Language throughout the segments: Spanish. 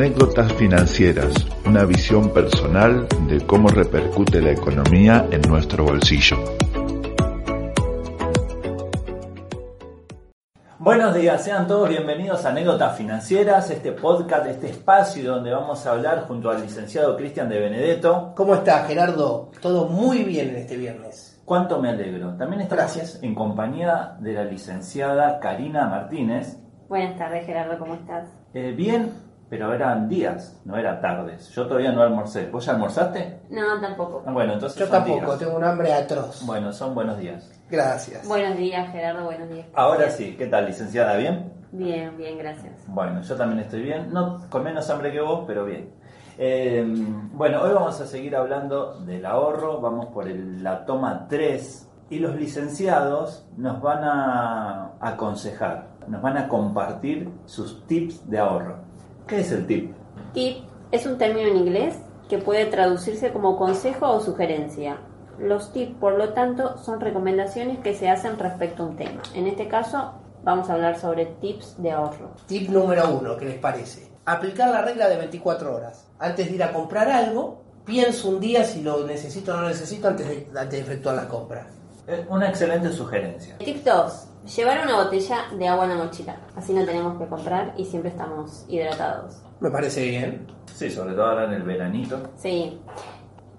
Anécdotas financieras, una visión personal de cómo repercute la economía en nuestro bolsillo. Buenos días, sean todos bienvenidos a Anécdotas Financieras, este podcast, este espacio donde vamos a hablar junto al licenciado Cristian de Benedetto. ¿Cómo estás, Gerardo? Todo muy bien en este viernes. Cuánto me alegro. También estamos Gracias. en compañía de la licenciada Karina Martínez. Buenas tardes, Gerardo, ¿cómo estás? Eh, bien, pero eran días, no eran tardes. Yo todavía no almorcé. ¿Vos ya almorzaste? No, tampoco. Ah, Bueno, entonces Yo son tampoco, días. tengo un hambre atroz. Bueno, son buenos días. Gracias. Buenos días, Gerardo, buenos días. Ahora sí, ¿qué tal, licenciada? ¿Bien? Bien, bien, gracias. Bueno, yo también estoy bien, no con menos hambre que vos, pero bien. Eh, bueno, hoy vamos a seguir hablando del ahorro, vamos por el- la toma 3 y los licenciados nos van a aconsejar, nos van a compartir sus tips de ahorro. ¿Qué es el tip? Tip es un término en inglés que puede traducirse como consejo o sugerencia. Los tips, por lo tanto, son recomendaciones que se hacen respecto a un tema. En este caso, vamos a hablar sobre tips de ahorro. Tip número uno, ¿qué les parece? Aplicar la regla de 24 horas. Antes de ir a comprar algo, pienso un día si lo necesito o no necesito antes de, antes de efectuar la compra. Es una excelente sugerencia. Tip 2. Llevar una botella de agua en la mochila. Así no tenemos que comprar y siempre estamos hidratados. Me parece bien. Sí, sobre todo ahora en el veranito. Sí.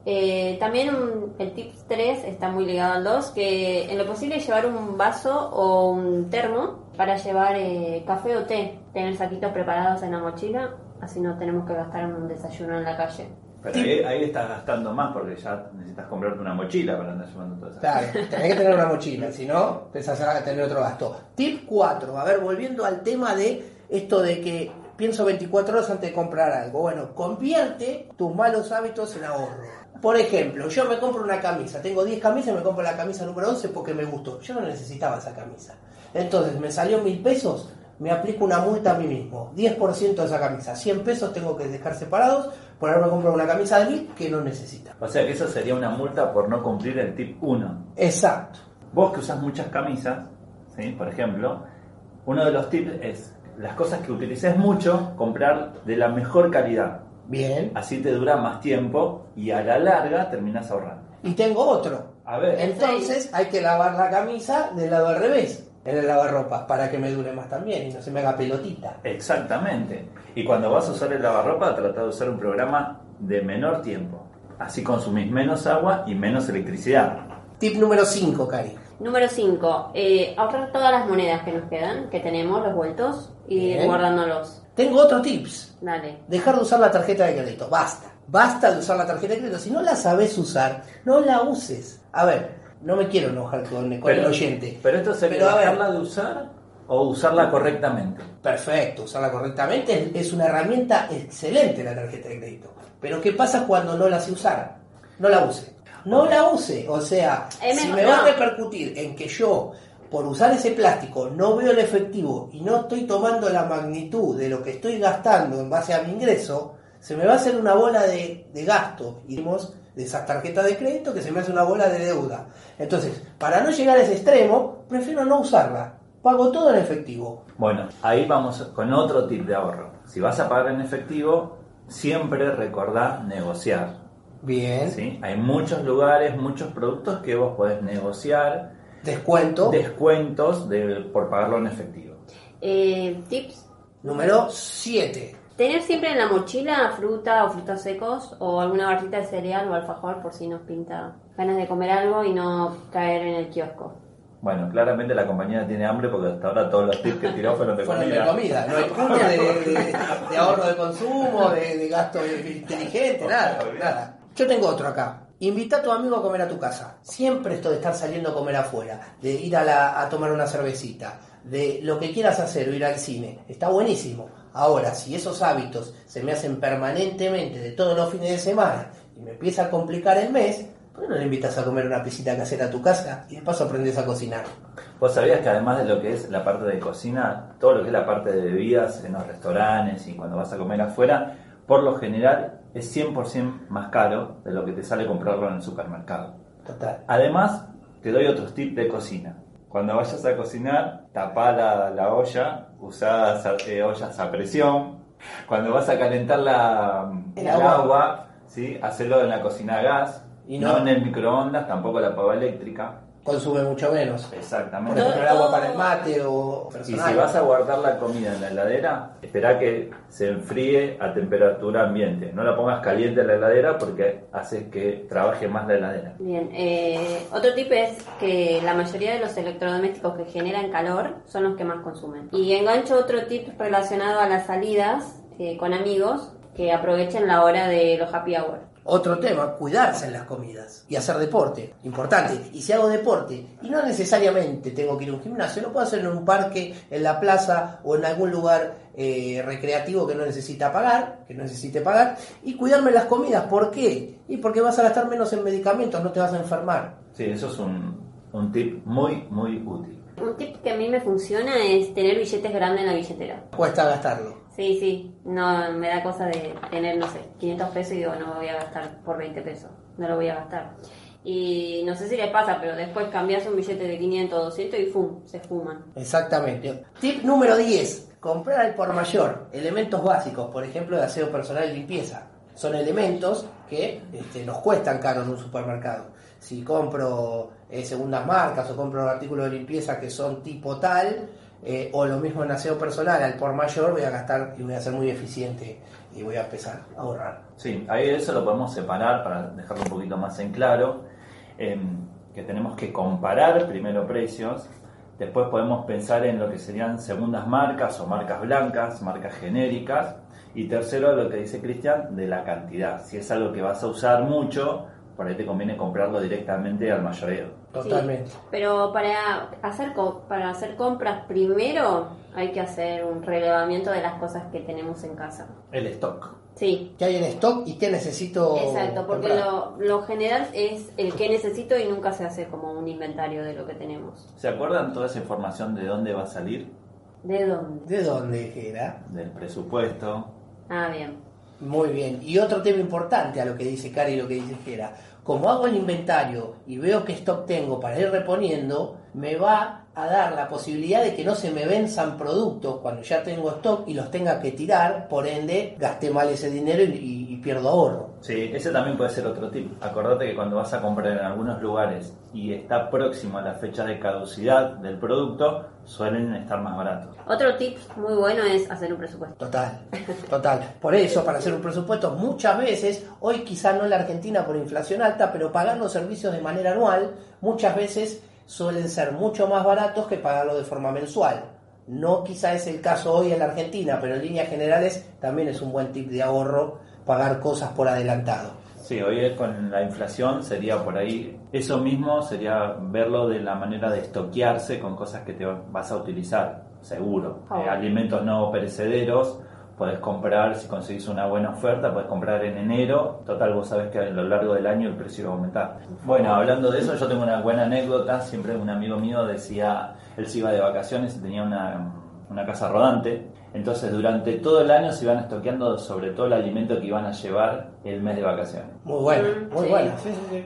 Eh, también un- el tip 3 está muy ligado al 2, que en lo posible llevar un vaso o un termo para llevar eh, café o té, tener saquitos preparados en la mochila, así no tenemos que gastar en un desayuno en la calle. Pero ahí, ahí estás gastando más porque ya necesitas comprarte una mochila para andar llevando todas esas Claro, tenés que tener una mochila, si no, empezás a tener otro gasto. Tip 4, a ver, volviendo al tema de esto de que pienso 24 horas antes de comprar algo. Bueno, convierte tus malos hábitos en ahorro. Por ejemplo, yo me compro una camisa, tengo 10 camisas y me compro la camisa número 11 porque me gustó. Yo no necesitaba esa camisa. Entonces, me salió mil pesos, me aplico una multa a mí mismo. 10% de esa camisa, 100 pesos tengo que dejar separados por haberme comprado una camisa de mil que no necesita. O sea que eso sería una multa por no cumplir el tip 1. Exacto. Vos que usas muchas camisas, ¿sí? por ejemplo, uno de los tips es las cosas que utilices mucho, comprar de la mejor calidad. Bien. Así te dura más tiempo y a la larga terminas ahorrando. Y tengo otro. A ver, Entonces hay que lavar la camisa del lado al revés, en el lavarropas, para que me dure más también y no se me haga pelotita. exactamente. Y cuando vas a usar el lavarropa, trata de usar un programa de menor tiempo. Así consumís menos agua y menos electricidad. Tip número 5, Cari. Número 5. ahorrar todas las monedas que nos quedan, que tenemos, los vueltos, y Bien. guardándolos. Tengo otro tips. Dale. Dejar de usar la tarjeta de crédito. Basta. Basta de usar la tarjeta de crédito. Si no la sabes usar, no la uses. A ver, no me quiero enojar con, con el oyente. pero esto sería Pero a ver. dejarla de usar o usarla correctamente. Perfecto, usarla correctamente es, es una herramienta excelente la tarjeta de crédito. Pero ¿qué pasa cuando no la sé usar? No la use. No la use. O sea, Es si mejor- me va a repercutir en que yo, por usar ese plástico, no veo el efectivo y no estoy tomando la magnitud de lo que estoy gastando en base a mi ingreso, se me va a hacer una bola de, de gasto. Y dimos de esas tarjetas de crédito que se me hace una bola de deuda. Entonces, para no llegar a ese extremo, prefiero no usarla. Pago todo en efectivo. Bueno, ahí vamos con otro tip de ahorro. Si vas a pagar en efectivo, siempre recordá negociar. Bien. ¿sí? Hay muchos lugares, muchos productos que vos podés negociar Descuento. descuentos de- por pagarlo en efectivo. Eh, tips. Número 7. Tener siempre en la mochila fruta o frutos secos o alguna barrita de cereal o alfajor por si nos pinta ganas de comer algo y no caer en el kiosco. Bueno, claramente la compañía tiene hambre porque hasta ahora todos los tips que tiró fueron de Fueron comida. de comida, no hay punto de, de- de ahorro de consumo, de, de gasto inteligente, nada, nada. Yo tengo otro acá. Invita a tu amigo a comer a tu casa. Siempre esto de estar saliendo a comer afuera, de ir a, la- a tomar una cervecita, de lo que quieras hacer o ir al cine, está buenísimo. Ahora, si esos hábitos se me hacen permanentemente de todos los fines de semana y me empieza a complicar el mes, ¿por qué no le invitas a comer una pisita casera a tu casa y de paso aprendes a cocinar? Vos sabías que además de lo que es la parte de cocina, todo lo que es la parte de bebidas en los restaurantes y cuando vas a comer afuera, por lo general es 100% más caro de lo que te sale comprarlo en el supermercado. Total. Además, te doy otros tips de cocina. Cuando vayas a cocinar, tapá la, la olla, usá eh, ollas a presión. Cuando vas a calentar la, El el agua. agua, ¿sí? hacelo en la cocina a gas, Y no no- en el microondas, tampoco la pava eléctrica. Consume mucho menos. Por Exactamente. ejemplo, el agua para el mate o Y si vas a guardar la comida en la heladera, espera que se enfríe a temperatura ambiente. No la pongas caliente en la heladera porque hace que trabaje más la heladera. Bien, eh, otro tip es que la mayoría de los electrodomésticos que generan calor son los que más consumen. Y engancho otro tip relacionado a las salidas eh, con amigos que aprovechen la hora de los happy hour. Otro tema, cuidarse en las comidas y hacer deporte, importante. Y si hago deporte, y no necesariamente tengo que ir a un gimnasio, lo puedo hacer en un parque, en la plaza o en algún lugar eh, recreativo que no necesita pagar, que no necesite pagar, y cuidarme las comidas. ¿Por qué? Y porque vas a gastar menos en medicamentos, no te vas a enfermar. Sí, eso es un, un tip muy, muy útil. Un tip que a mí me funciona es tener billetes grandes en la billetera. Cuesta gastarlo. Sí, sí, no me da cosa de tener, no sé, 500 pesos y digo, no voy a gastar por 20 pesos, no lo voy a gastar. Y no sé si les pasa, pero después cambias un billete de 500 o 200 y ¡fum! se fuman. Exactamente. Tip número 10. Comprar al por mayor. Elementos básicos, por ejemplo, de aseo personal y limpieza. Son elementos que este, nos cuestan caro en un supermercado. Si compro eh, segundas marcas o compro artículos de limpieza que son tipo tal, eh, o lo mismo en aseo personal, al por mayor voy a gastar y voy a ser muy eficiente y voy a empezar a ahorrar. Sí, ahí eso lo podemos separar para dejarlo un poquito más en claro, em, que tenemos que comparar primero precios, después podemos pensar en lo que serían segundas marcas o marcas blancas, marcas genéricas, y tercero lo que dice Cristian, de la cantidad. Si es algo que vas a usar mucho, por ahí te conviene comprarlo directamente al mayoreo. Totalmente. Sí, pero para hacer, co- para hacer compras primero hay que hacer un relevamiento de las cosas que tenemos en casa. El stock. Sí, ¿Qué hay en stock y qué necesito? exacto, porque lo, lo general es el que necesito y nunca se hace como un inventario de lo que tenemos. ¿Se acuerdan toda esa información de dónde va a salir? ¿De dónde? ¿De dónde era? Del presupuesto, Ah, bien. Muy bien. Y otro tema importante a lo que dice Cari y lo que dice Gera. Como hago el inventario y veo qué stock tengo para ir reponiendo, me va a dar la posibilidad de que no se me venzan productos cuando ya tengo stock y los tenga que tirar, por ende gasté mal ese dinero y, y- y pierdo ahorro. Sí, ese también puede ser otro tip. Acordate que cuando vas a comprar en algunos lugares y está próximo a la fecha de caducidad del producto, suelen estar más baratos. Otro tip muy bueno es hacer un presupuesto. Total, total. Por eso, para hacer un presupuesto, muchas veces, hoy quizá no en la Argentina por inflación alta, pero pagar los servicios de manera anual, muchas veces suelen ser mucho más baratos que pagarlo de forma mensual. No quizá es el caso hoy en la Argentina, pero en líneas generales también es un buen tip de ahorro pagar cosas por adelantado. Sí, hoy con la inflación sería por ahí, eso mismo sería verlo de la manera de estoquearse con cosas que te vas a utilizar, seguro. Ah, Eh, alimentos no perecederos, podés comprar, si conseguís una buena oferta, podés comprar en enero. Total, vos sabés que a lo largo del año el precio va a aumentar. Bueno, hablando de eso, yo tengo una buena anécdota. Siempre un amigo mío decía, él se iba de vacaciones y tenía una, una casa rodante. Entonces, durante todo el año se iban estoqueando sobre todo el alimento que iban a llevar el mes de vacaciones. Muy bueno, Mm, muy sí. bueno. Sí, sí, sí.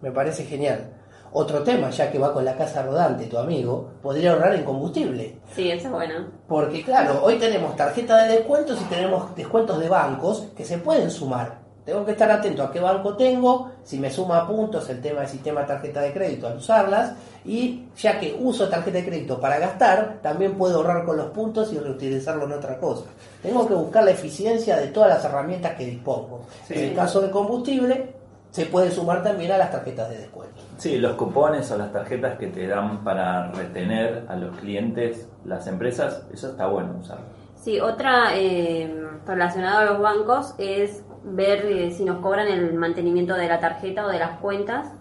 Me parece genial. Otro tema, ya que va con la casa rodante tu amigo, podría ahorrar en combustible. Sí, eso es bueno. Porque claro, hoy tenemos tarjeta de descuentos y tenemos descuentos de bancos que se pueden sumar. Tengo que estar atento a qué banco tengo, si me suma puntos el tema del sistema tarjeta de crédito al usarlas y ya que uso tarjeta de crédito para gastar, también puedo ahorrar con los puntos y reutilizarlo en otra cosa. Tengo que buscar la eficiencia de todas las herramientas que dispongo. Sí. En el caso de combustible, se puede sumar también a las tarjetas de descuento. Sí, los cupones o las tarjetas que te dan para retener a los clientes las empresas, eso está bueno usarlo. Sí, otra eh, relacionada a los bancos es ver eh, si nos cobran el mantenimiento de la tarjeta o de las cuentas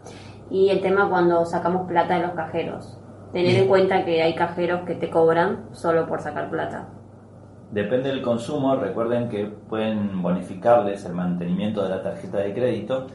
y el tema cuando sacamos plata de los cajeros. Tener en cuenta que hay cajeros que te cobran solo por sacar plata. Depende del consumo, recuerden que pueden bonificarles el mantenimiento de la tarjeta de crédito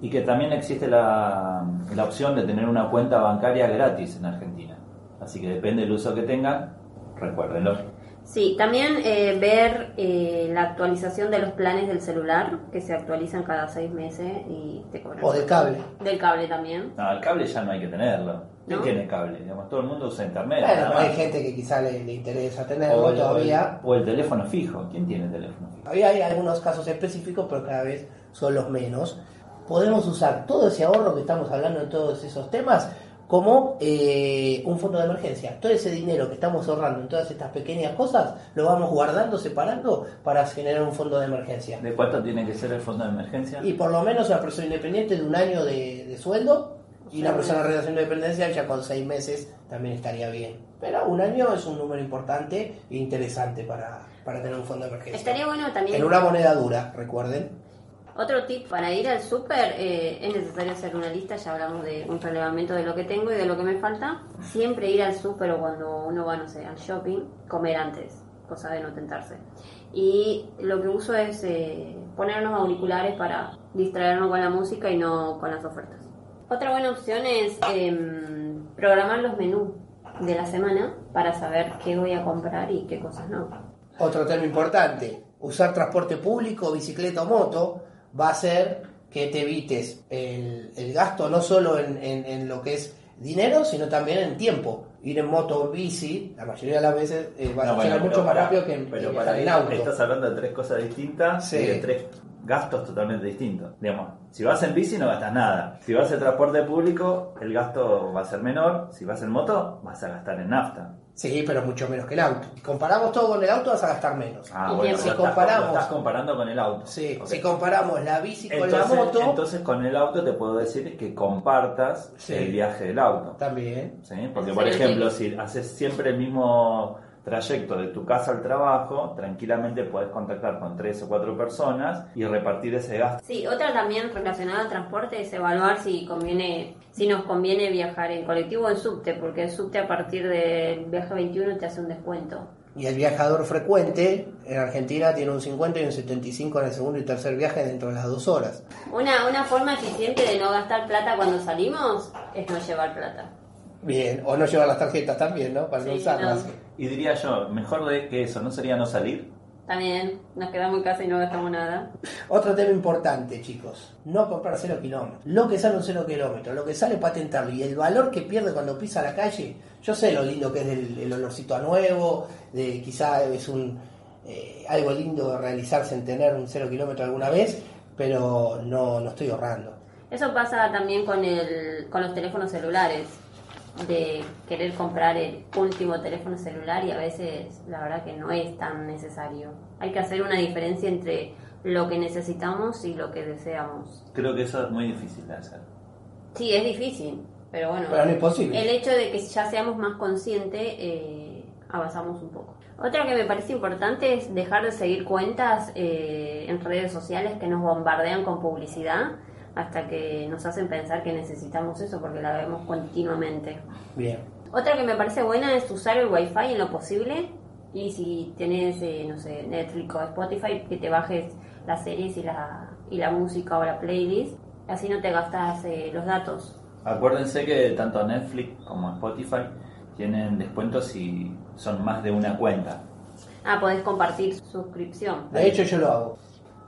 y que también existe la, la opción de tener una cuenta bancaria gratis en Argentina. Así que depende del uso que tengan, recuérdenlo. Sí, también eh, ver eh, la actualización de los planes del celular, que se actualizan cada seis meses y te cobran. O del cable. Del cable también. No, el cable ya no hay que tenerlo. ¿Quién ¿No? tiene cable? Digamos, todo el mundo usa internet. Bueno, pero hay gente que quizá le, le interesa o, tenerlo el, todavía. o el- o el teléfono fijo. ¿Quién tiene teléfono fijo? Había hay algunos casos específicos, pero cada vez son los menos. Podemos usar todo ese ahorro que estamos hablando en todos esos temas como eh, un fondo de emergencia. Todo ese dinero que estamos ahorrando en todas estas pequeñas cosas lo vamos guardando, separando para generar un fondo de emergencia. ¿De cuánto tiene que ser el fondo de emergencia? Y por lo menos una persona independiente de un año de, de sueldo y una persona en relación de dependencia ya con seis meses también estaría bien. Pero un año es un número importante e interesante para, para tener un fondo de emergencia. Estaría bueno también. En una moneda dura, recuerden. Otro tip para ir al súper eh, es necesario hacer una lista, ya hablamos de un relevamiento de lo que tengo y de lo que me falta. Siempre ir al súper o cuando uno va, no sé, al shopping, comer antes, cosa de no tentarse. Y lo que uso es eh, poner unos auriculares para distraernos con la música y no con las ofertas. Otra buena opción es em, programar los menús de la semana para saber qué voy a comprar y qué cosas no. Otro tema importante, usar transporte público, bicicleta o moto va a hacer que te evites el, el gasto no solo en, en- en lo que es dinero, sino también en tiempo. Ir en moto o bici, la mayoría de las veces eh, va a No, bueno, llegar pero mucho más para- rápido que en, pero para en auto. estás hablando de tres cosas distintas Sí. y de tres gastos totalmente distintos. Digamos, si vas en bici no gastas nada. Si vas en transporte público, el gasto va a ser menor. Si vas en moto, vas a gastar en nafta. Sí, pero mucho menos que el auto. Si comparamos todo con el auto, vas a gastar menos. Ah, Y bueno, lo Si estás- comparamos- estás comparando con el auto. Sí, si comparamos la bici con entonces, la moto, entonces con el auto te puedo decir que compartas Sí. el viaje del auto. también. ¿sí? Porque, por ejemplo, si haces siempre el mismo trayecto de tu casa al trabajo, tranquilamente puedes contactar con tres o cuatro personas y repartir ese gasto. Sí, otra también relacionada al transporte es evaluar si conviene, si nos conviene viajar en colectivo o en subte, porque el subte a partir del viaje 21 te hace un descuento. Y el viajador frecuente en Argentina tiene un 50 y un 75 en el segundo y tercer viaje dentro de las dos horas. Una, una forma eficiente de no gastar plata cuando salimos es no llevar plata. Bien, o no llevar las tarjetas también, ¿no? Para no Sí, usarlas. no. Y diría yo, mejor de que eso, ¿no sería no salir? También nos quedamos en casa y no gastamos nada. Otro tema importante, chicos. No comprar cero kilómetros. Lo que sale un cero kilómetro, lo que sale patentarlo y el valor que pierde cuando pisa la calle. Yo sé lo lindo que es el, el olorcito a nuevo, de quizá es un eh, algo lindo de realizarse en tener un cero kilómetro alguna vez, pero no, no estoy ahorrando. Eso pasa también con, el, con los teléfonos celulares, de querer comprar el último teléfono celular y a veces la verdad que no es tan necesario. Hay que hacer una diferencia entre lo que necesitamos y lo que deseamos. Creo que eso es muy difícil de hacer. Sí, es difícil, pero bueno. Pero no es posible. El hecho de que ya seamos más conscientes, eh, avanzamos un poco. Otra que me parece importante es dejar de seguir cuentas eh, en redes sociales que nos bombardean con publicidad hasta que nos hacen pensar que necesitamos eso porque la vemos continuamente. Bien. Otra que me parece buena es usar el wifi en lo posible y si tenés, eh, no sé, Netflix o Spotify, que te bajes las series y la, y la música o la playlist, así no te gastas eh, los datos. Acuérdense que tanto Netflix como Spotify tienen descuentos si son más de una cuenta. Ah, podés compartir suscripción. De hecho, yo lo hago.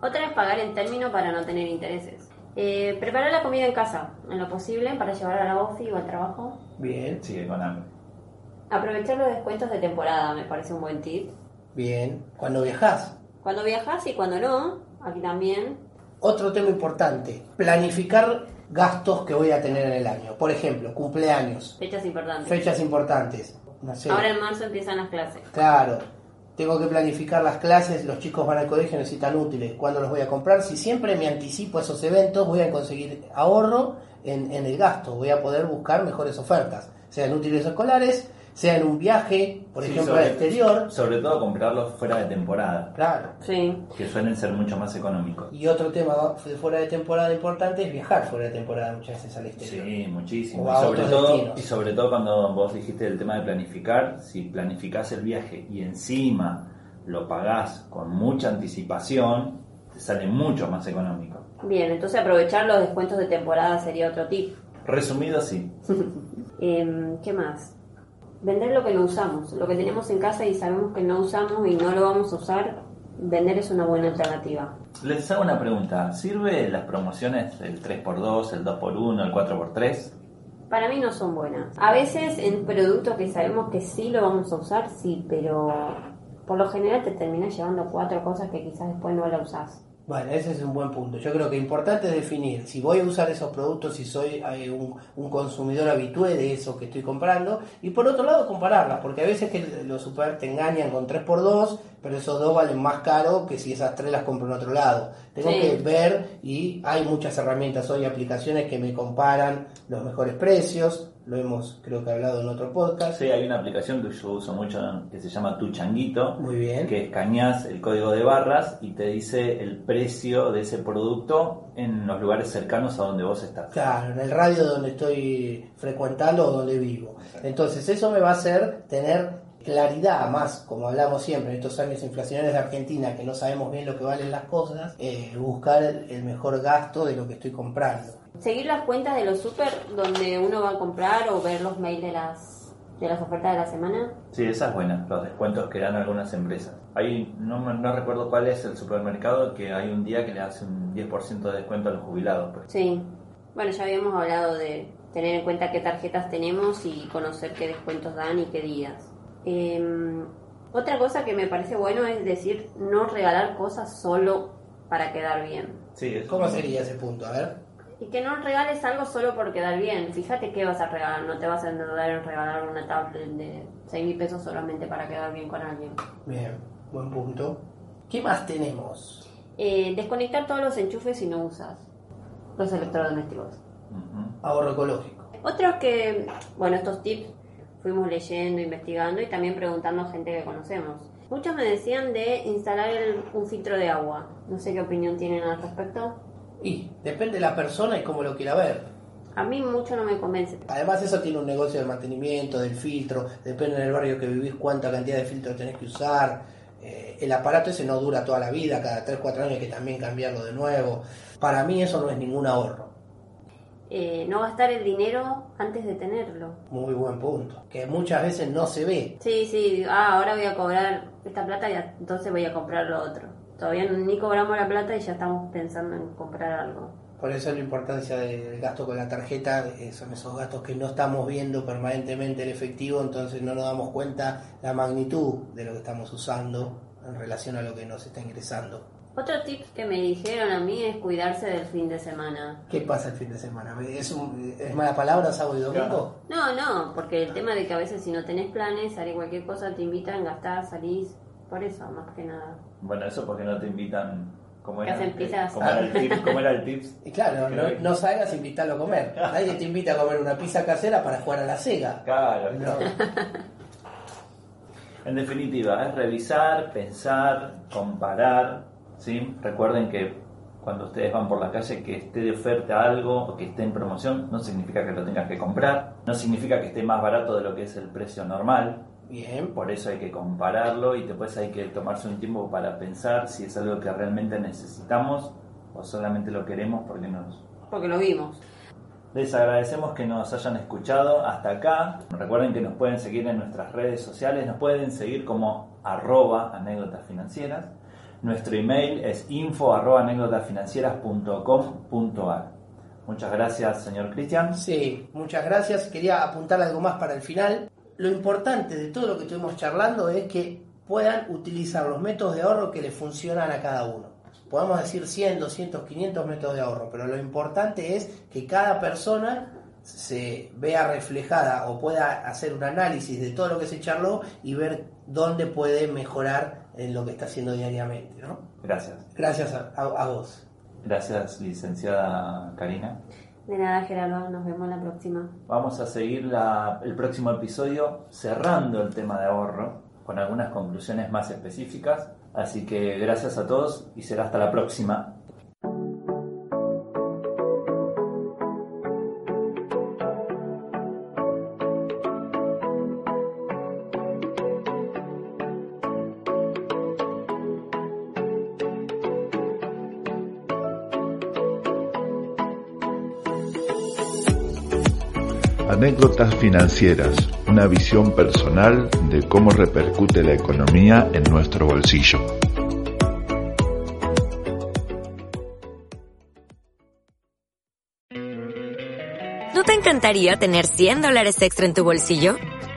Otra es pagar en término para no tener intereses. Eh, preparar la comida en casa, en lo posible, para llevar a la ofi o al trabajo. Bien, Sigue con hambre. Aprovechar los descuentos de temporada me parece un buen tip. bien. Cuando viajas, Cuando viajas y cuando no, aquí también. Otro tema importante, planificar gastos que voy a tener en el año. Por ejemplo, cumpleaños, Fechas importantes. fechas importantes. No sé. Ahora en marzo empiezan las clases. Claro, tengo que planificar las clases, los chicos van al colegio, necesitan útiles. ¿Cuándo los voy a comprar? Si siempre me anticipo a esos eventos, voy a conseguir ahorro en, en el gasto, voy a poder buscar mejores ofertas, sean útiles escolares, sea en un viaje, por Sí, ejemplo, sobre- al exterior. Sobre todo comprarlos fuera de temporada, Claro. Sí. que suelen ser mucho más económicos. Y otro tema de fuera de temporada importante es viajar fuera de temporada muchas veces al exterior. Sí, muchísimo. O Y sobre, otros todo, destinos. y sobre todo cuando vos dijiste el tema de planificar, si planificás el viaje y encima lo pagás con mucha anticipación, te sale mucho más económico. Bien, entonces aprovechar los descuentos de temporada sería otro tip. Resumido, sí. Em, ¿Qué más? Vender lo que no usamos, lo que tenemos en casa y sabemos que no usamos y no lo vamos a usar, vender es una buena alternativa. Les hago una pregunta. ¿Sirve las promociones el 3x2, el 2x1, el 4x3? Para mí no son buenas. A veces en productos que sabemos que sí lo vamos a usar, sí, pero por lo general te terminas llevando cuatro cosas que quizás después no la usás. Bueno, ese es un buen punto. Yo creo que importante es definir si voy a usar esos productos, si soy eh, un, un consumidor habitué de eso que estoy comprando. Y por otro lado, compararlas, porque a veces que los super te engañan con 3x2, pero esos dos valen más caro que si esas tres las compro en otro lado. Tengo Sí. que ver y hay muchas herramientas hoy, aplicaciones que me comparan los mejores precios. Lo hemos, creo que, hablado en otro podcast. Sí, hay una aplicación que yo uso mucho que se llama Tu Changuito. Muy bien. que escaneas el código de barras y te dice el precio de ese producto en los lugares cercanos a donde vos estás. Claro, en el radio donde estoy frecuentando o donde vivo. Entonces eso me va a hacer tener claridad más, como hablamos siempre en estos años inflacionarios de Argentina, que no sabemos bien lo que valen las cosas, eh, buscar el, el mejor gasto de lo que estoy comprando. Seguir las cuentas de los super donde uno va a comprar o ver los mails de las, de las ofertas de la semana. Sí, esa es buena, los descuentos que dan algunas empresas. Hay, no, me- no recuerdo cuál es el supermercado que hay un día que le hace un 10% de descuento a los jubilados. pues. Sí. Bueno, ya habíamos hablado de tener en cuenta qué tarjetas tenemos y conocer qué descuentos dan y qué días. Em, otra cosa que me parece bueno es decir, no regalar cosas solo para quedar bien. Sí, es ¿Cómo sería ese punto? A ver. Y que no regales algo solo por quedar bien. Fíjate qué vas a regalar. No te vas a endeudar en regalar una tablet de 6 mil pesos solamente para quedar bien con alguien. Bien, buen punto. ¿Qué más tenemos? Eh, desconectar todos los enchufes si no usas los electrodomésticos. Ahorro ecológico. Otros que, bueno, estos tips fuimos leyendo, investigando y también preguntando a gente que conocemos. Muchos me decían de instalar el- un filtro de agua. No sé qué opinión tienen al respecto. Y depende de la persona y cómo lo quiera ver. A mí mucho no me convence. Además eso tiene un negocio de mantenimiento, del filtro, depende del barrio que vivís cuánta cantidad de filtro tenés que usar. Eh, el aparato ese no dura toda la vida, cada 3-4 años hay que también cambiarlo de nuevo. Para mí eso no es ningún ahorro. Eh, no gastar el dinero antes de tenerlo. Muy buen punto. Que muchas veces no se ve. Sí, sí, ah, ahora voy a cobrar esta plata y entonces voy a comprar lo otro. Todavía ni cobramos la plata y ya estamos pensando en comprar algo. Por eso la importancia del gasto con la tarjeta, eh, son esos gastos que no estamos viendo permanentemente el efectivo, entonces no nos damos cuenta la magnitud de lo que estamos usando en relación a lo que nos está ingresando. Otro tip que me dijeron a mí es cuidarse del fin de semana. ¿Qué pasa el fin de semana? ¿Es, un- es mala palabra sábado y domingo? No, no, porque el tema de que a veces si no tenés planes, haré cualquier cosa, te invitan, gastás, salís, por eso, más que nada. Bueno, eso porque no te invitan. ¿Cómo Que era? hacen pizzas. ¿Cómo era el tips? ¿Cómo era el tips? Y claro, no, no salgas a invitarlo a comer. Nadie te invita a comer una pizza casera para jugar a la Sega. Claro, No. En definitiva, es revisar, pensar, comparar. ¿sí? Recuerden que cuando ustedes van por la calle que esté de oferta algo o que esté en promoción, no significa que lo tengas que comprar, no significa que esté más barato de lo que es el precio normal. Bien, Por eso hay que compararlo y después hay que tomarse un tiempo para pensar si es algo que realmente necesitamos o solamente lo queremos porque nos, Porque lo vimos. les agradecemos que nos hayan escuchado hasta acá. Recuerden que nos pueden seguir en nuestras redes sociales, nos pueden seguir como arroba anécdotas financieras. Nuestro email es info arroba anécdotasfinancieras.com.ar. Muchas gracias, señor Cristian. Sí, muchas gracias. Quería apuntar algo más para el final. Lo importante de todo lo que estuvimos charlando es que puedan utilizar los métodos de ahorro que les funcionan a cada uno. Podemos decir 100, 200, 500 métodos de ahorro, pero lo importante es que cada persona se vea reflejada o pueda hacer un análisis de todo lo que se charló y ver dónde puede mejorar en lo que está haciendo diariamente. ¿no? Gracias. Gracias a, a- a vos. Gracias, licenciada Karina. De nada, Gerardo. Nos vemos la próxima. Vamos a seguir el próximo episodio cerrando el tema de ahorro con algunas conclusiones más específicas. Así que gracias a todos y será hasta la próxima. Anécdotas financieras, una visión personal de cómo repercute la economía en nuestro bolsillo. ¿No te encantaría tener 100 dólares extra en tu bolsillo?